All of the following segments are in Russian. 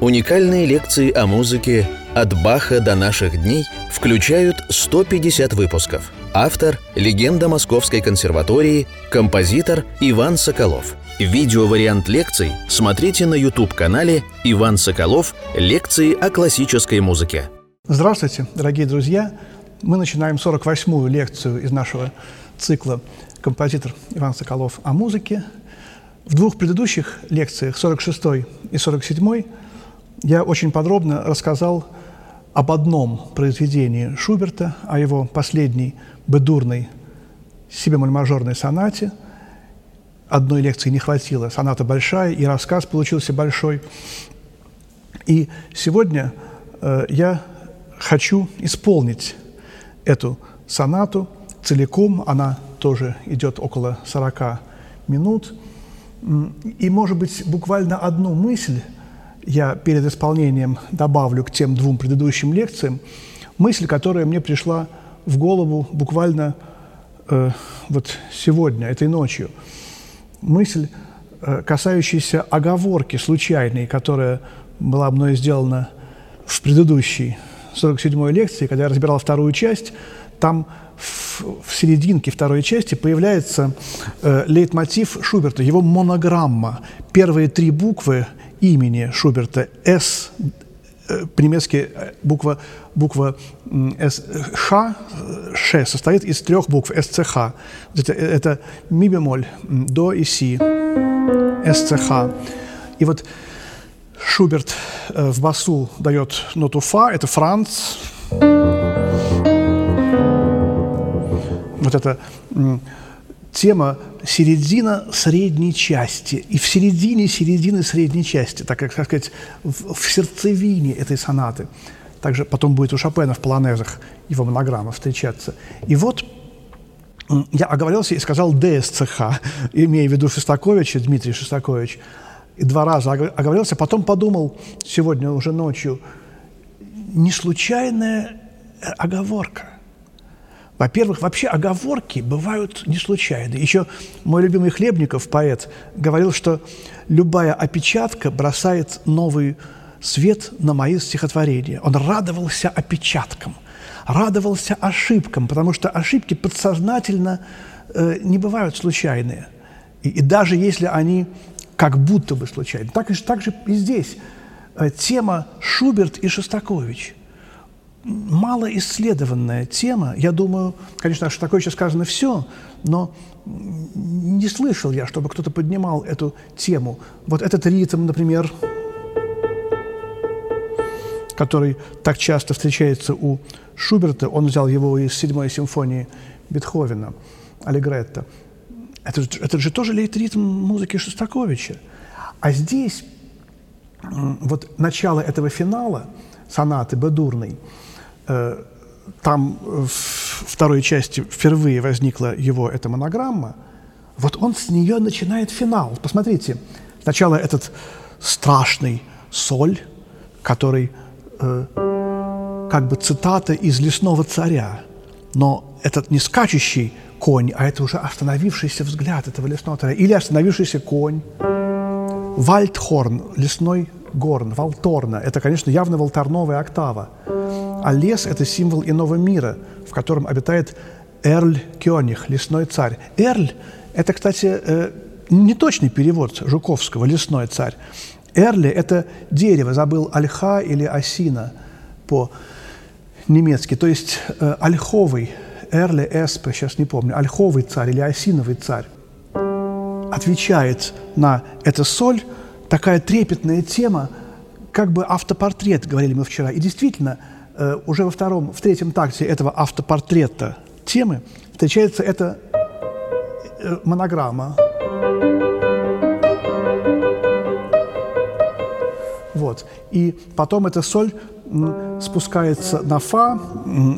Уникальные лекции о музыке «От Баха до наших дней» включают 150 выпусков. Автор – легенда Московской консерватории, композитор Иван Соколов. Видеовариант лекций смотрите на YouTube-канале «Иван Соколов. Лекции о классической музыке». Здравствуйте, дорогие друзья! Мы начинаем 48-ю лекцию из нашего цикла «Композитор Иван Соколов о музыке». В двух предыдущих лекциях, 46 и 47 я очень подробно рассказал об одном произведении Шуберта, о его последней бедурной себе-мажорной сонате. Одной лекции не хватило, соната большая, и рассказ получился большой. И сегодня э, я хочу исполнить эту сонату целиком, она тоже идет около 40 минут. И, может быть, буквально одну мысль – я перед исполнением добавлю к тем двум предыдущим лекциям мысль, которая мне пришла в голову буквально э, вот сегодня, этой ночью. Мысль, э, касающаяся оговорки случайной, которая была мной сделана в предыдущей 47-й лекции, когда я разбирал вторую часть, там в, в серединке второй части появляется э, лейтмотив Шуберта, его монограмма. Первые три буквы имени Шуберта «С», э, по-немецки э, буква, буква «С», «Ш», «Ш» состоит из трех букв «СЦХ». Это, это ми бемоль, до и си, СЦХ. И вот Шуберт э, в басу дает ноту фа, это Франц. Вот это тема середина средней части. И в середине середины средней части, так как, так сказать, в, в сердцевине этой сонаты. Также потом будет у Шопена в полонезах его монограмма встречаться. И вот я оговорился и сказал ДСЦХ, имея в виду Шостаковича, Дмитрий Шостакович. И два раза оговорился, потом подумал сегодня уже ночью, не случайная оговорка – во-первых, вообще оговорки бывают не случайны. Еще мой любимый Хлебников, поэт, говорил, что любая опечатка бросает новый свет на мои стихотворения. Он радовался опечаткам, радовался ошибкам, потому что ошибки подсознательно э, не бывают случайные. И, и даже если они как будто бы случайны. Так, так же и здесь. Э, тема Шуберт и Шостакович – малоисследованная тема. Я думаю, конечно, что такое сейчас сказано все, но не слышал я, чтобы кто-то поднимал эту тему. Вот этот ритм, например, который так часто встречается у Шуберта, он взял его из седьмой симфонии Бетховена, Аллегретто. Это, это же тоже лейт-ритм музыки Шостаковича. А здесь вот начало этого финала, сонаты Бедурной – Э, там в второй части впервые возникла его эта монограмма, вот он с нее начинает финал. Посмотрите, сначала этот страшный соль, который э, как бы цитата из «Лесного царя», но этот не скачущий конь, а это уже остановившийся взгляд этого лесного царя, или остановившийся конь. Вальдхорн, лесной горн, валторна, это, конечно, явно волторновая октава. А лес – это символ иного мира, в котором обитает Эрль Кёниг, лесной царь. Эрль – это, кстати, э, неточный перевод Жуковского «лесной царь». Эрли – это дерево, забыл ольха или осина по-немецки, то есть э, ольховый, Эрли Эспе, сейчас не помню, ольховый царь или осиновый царь. Отвечает на это соль такая трепетная тема, как бы автопортрет, говорили мы вчера. И действительно – Э, уже во втором, в третьем такте этого автопортрета темы встречается эта э, монограмма. Вот. И потом эта соль спускается на фа,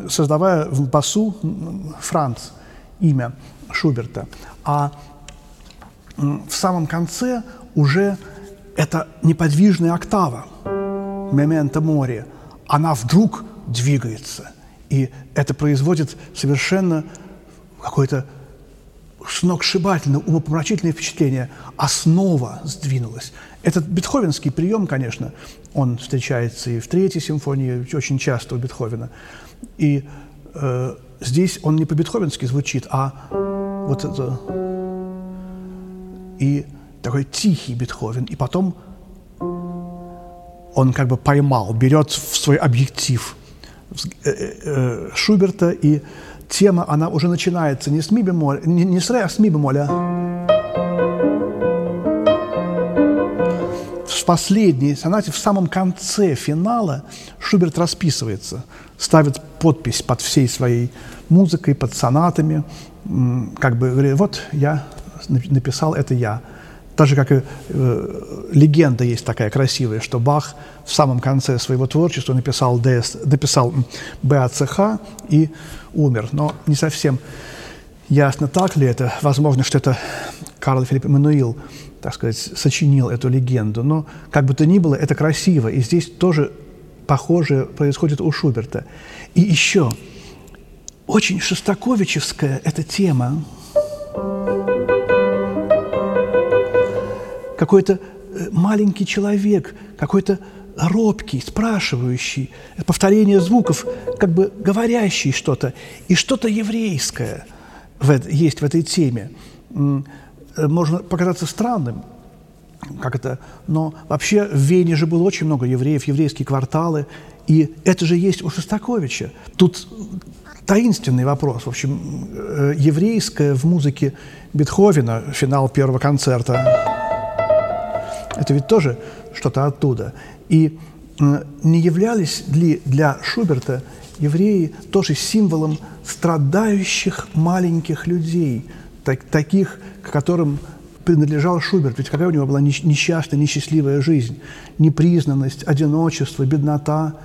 создавая в басу Франц, имя Шуберта. А в самом конце уже это неподвижная октава, мементо море, она вдруг двигается. И это производит совершенно какое-то сногсшибательно, умопомрачительное впечатление. Основа сдвинулась. Этот бетховенский прием, конечно, он встречается и в третьей симфонии, очень часто у Бетховена. И э, здесь он не по-бетховенски звучит, а вот это и такой тихий Бетховен. И потом он как бы поймал, берет в свой объектив э, э, Шуберта, и тема, она уже начинается не с ми бемоль, не, не с ре, а с ми бемоля. В последней сонате, в самом конце финала Шуберт расписывается, ставит подпись под всей своей музыкой, под сонатами, как бы говорит, вот я написал, это я. Так же, как и э, легенда есть такая красивая, что Бах в самом конце своего творчества написал, ДС, написал БАЦХ и умер. Но не совсем ясно, так ли это. Возможно, что это Карл Филипп Эммануил, так сказать, сочинил эту легенду. Но как бы то ни было, это красиво. И здесь тоже похожее происходит у Шуберта. И еще очень шостаковичевская эта тема. Какой-то э, маленький человек, какой-то робкий, спрашивающий, повторение звуков, как бы говорящий что-то, и что-то еврейское в, есть в этой теме. Э, можно показаться странным, как это, но вообще в Вене же было очень много евреев, еврейские кварталы, и это же есть у Шостаковича. Тут таинственный вопрос. В общем, э, еврейское в музыке Бетховена, финал первого концерта, это ведь тоже что-то оттуда. И не являлись ли для Шуберта евреи тоже символом страдающих маленьких людей, так, таких, к которым принадлежал Шуберт. Ведь какая у него была несчастная, несчастливая жизнь, непризнанность, одиночество, беднота.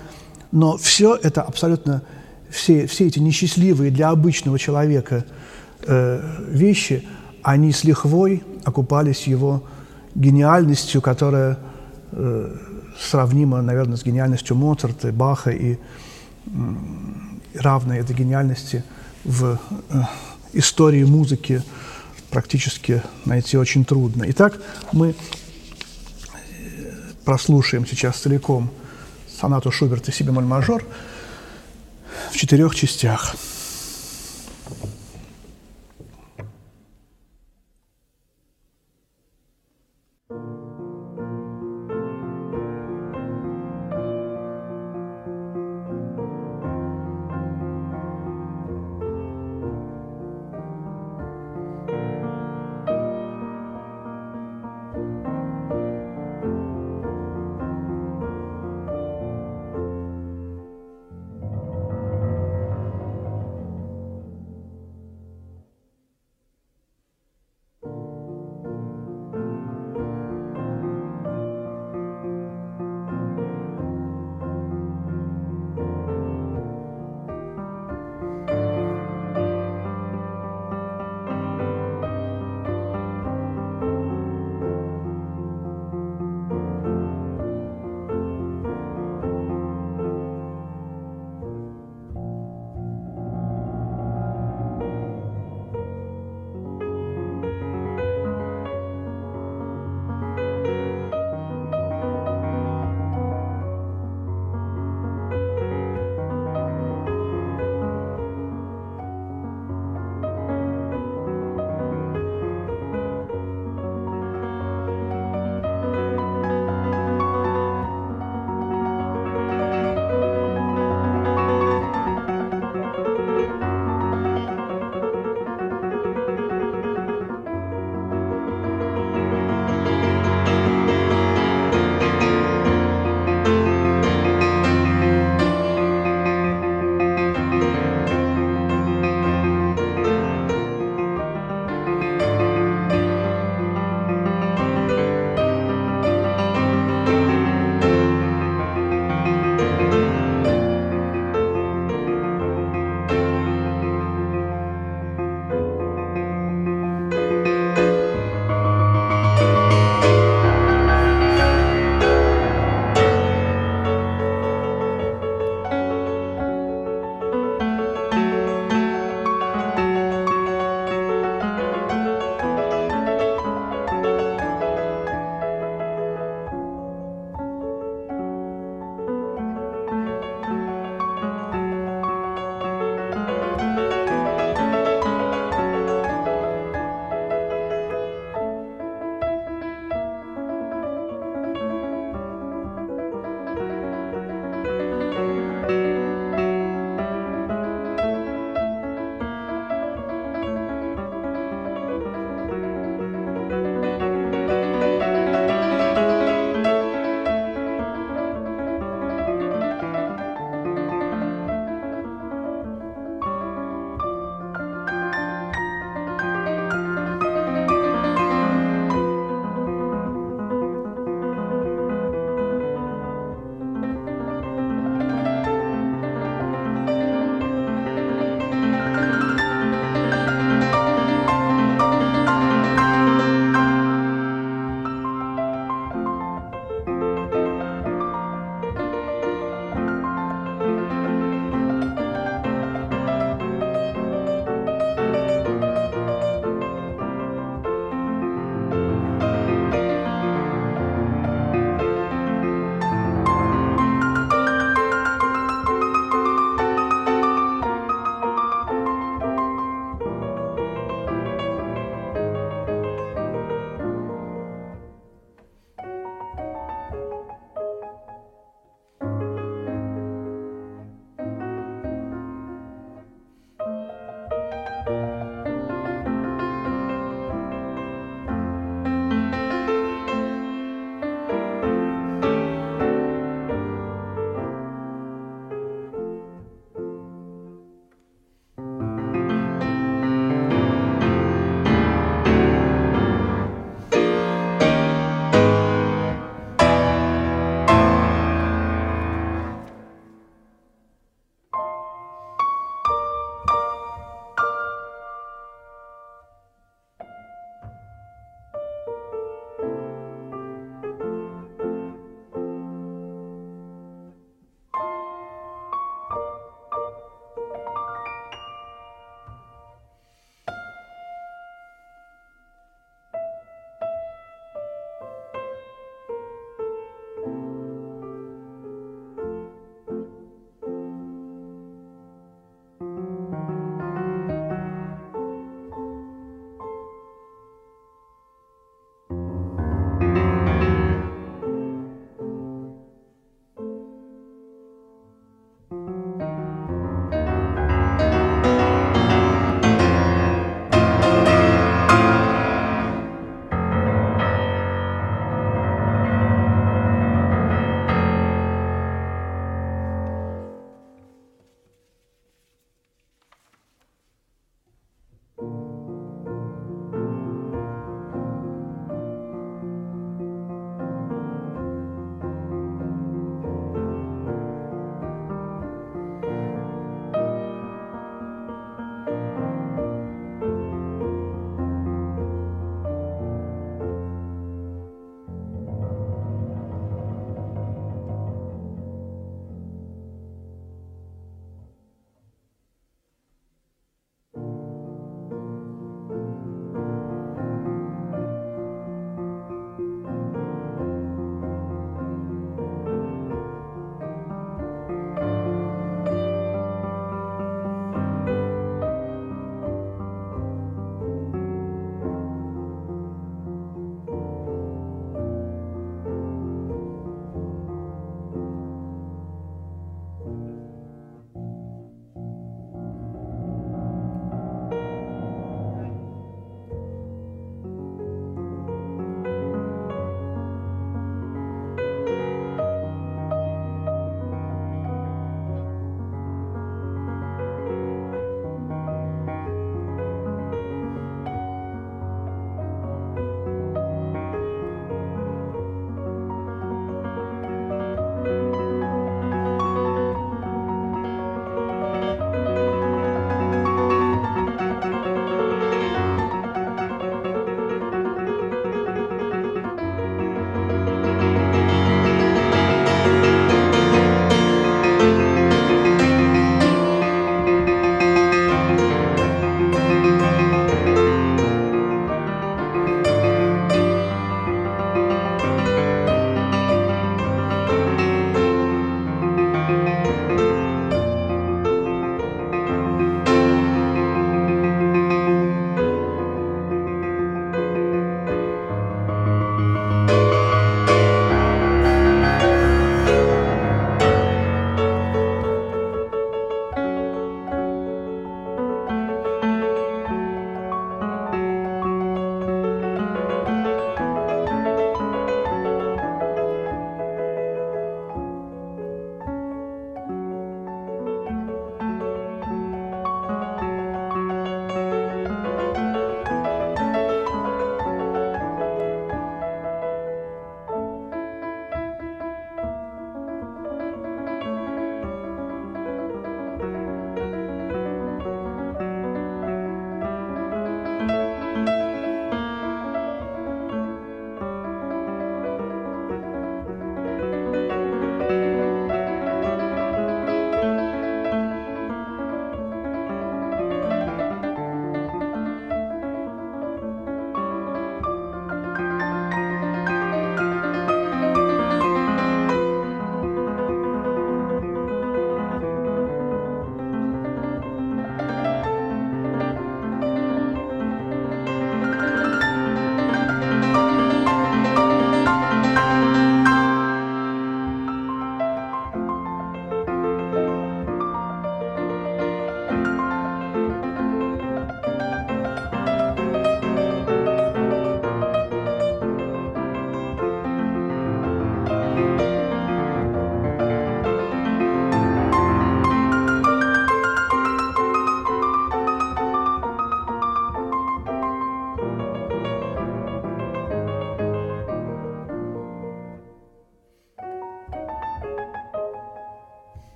Но все это абсолютно, все, все эти несчастливые для обычного человека э, вещи, они с лихвой окупались его гениальностью, которая э, сравнима, наверное, с гениальностью Моцарта, Баха и э, равной этой гениальности в э, истории музыки практически найти очень трудно. Итак, мы э, прослушаем сейчас целиком сонату Шуберта «Си мажор» в четырех частях.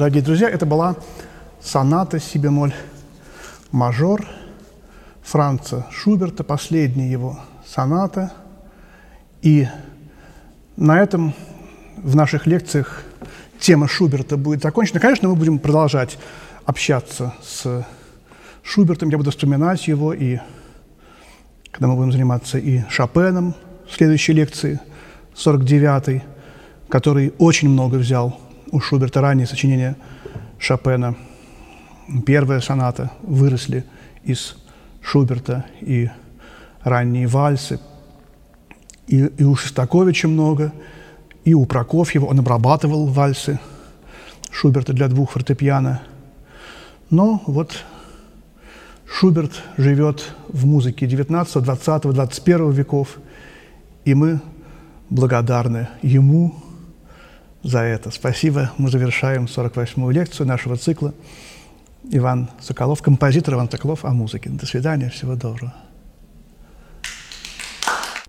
Дорогие друзья, это была соната си бемоль мажор Франца Шуберта, последняя его соната. И на этом в наших лекциях тема Шуберта будет закончена. Конечно, мы будем продолжать общаться с Шубертом, я буду вспоминать его, и когда мы будем заниматься и Шопеном в следующей лекции, 49-й, который очень много взял у Шуберта ранние сочинения Шопена. Первая соната выросли из Шуберта и ранние вальсы. И, и у Шостаковича много, и у Прокофьева он обрабатывал вальсы Шуберта для двух фортепиано. Но вот Шуберт живет в музыке 19, 20, 21 веков, и мы благодарны ему за это. Спасибо. Мы завершаем 48-ю лекцию нашего цикла. Иван Соколов, композитор Иван Соколов о музыке. До свидания, всего доброго.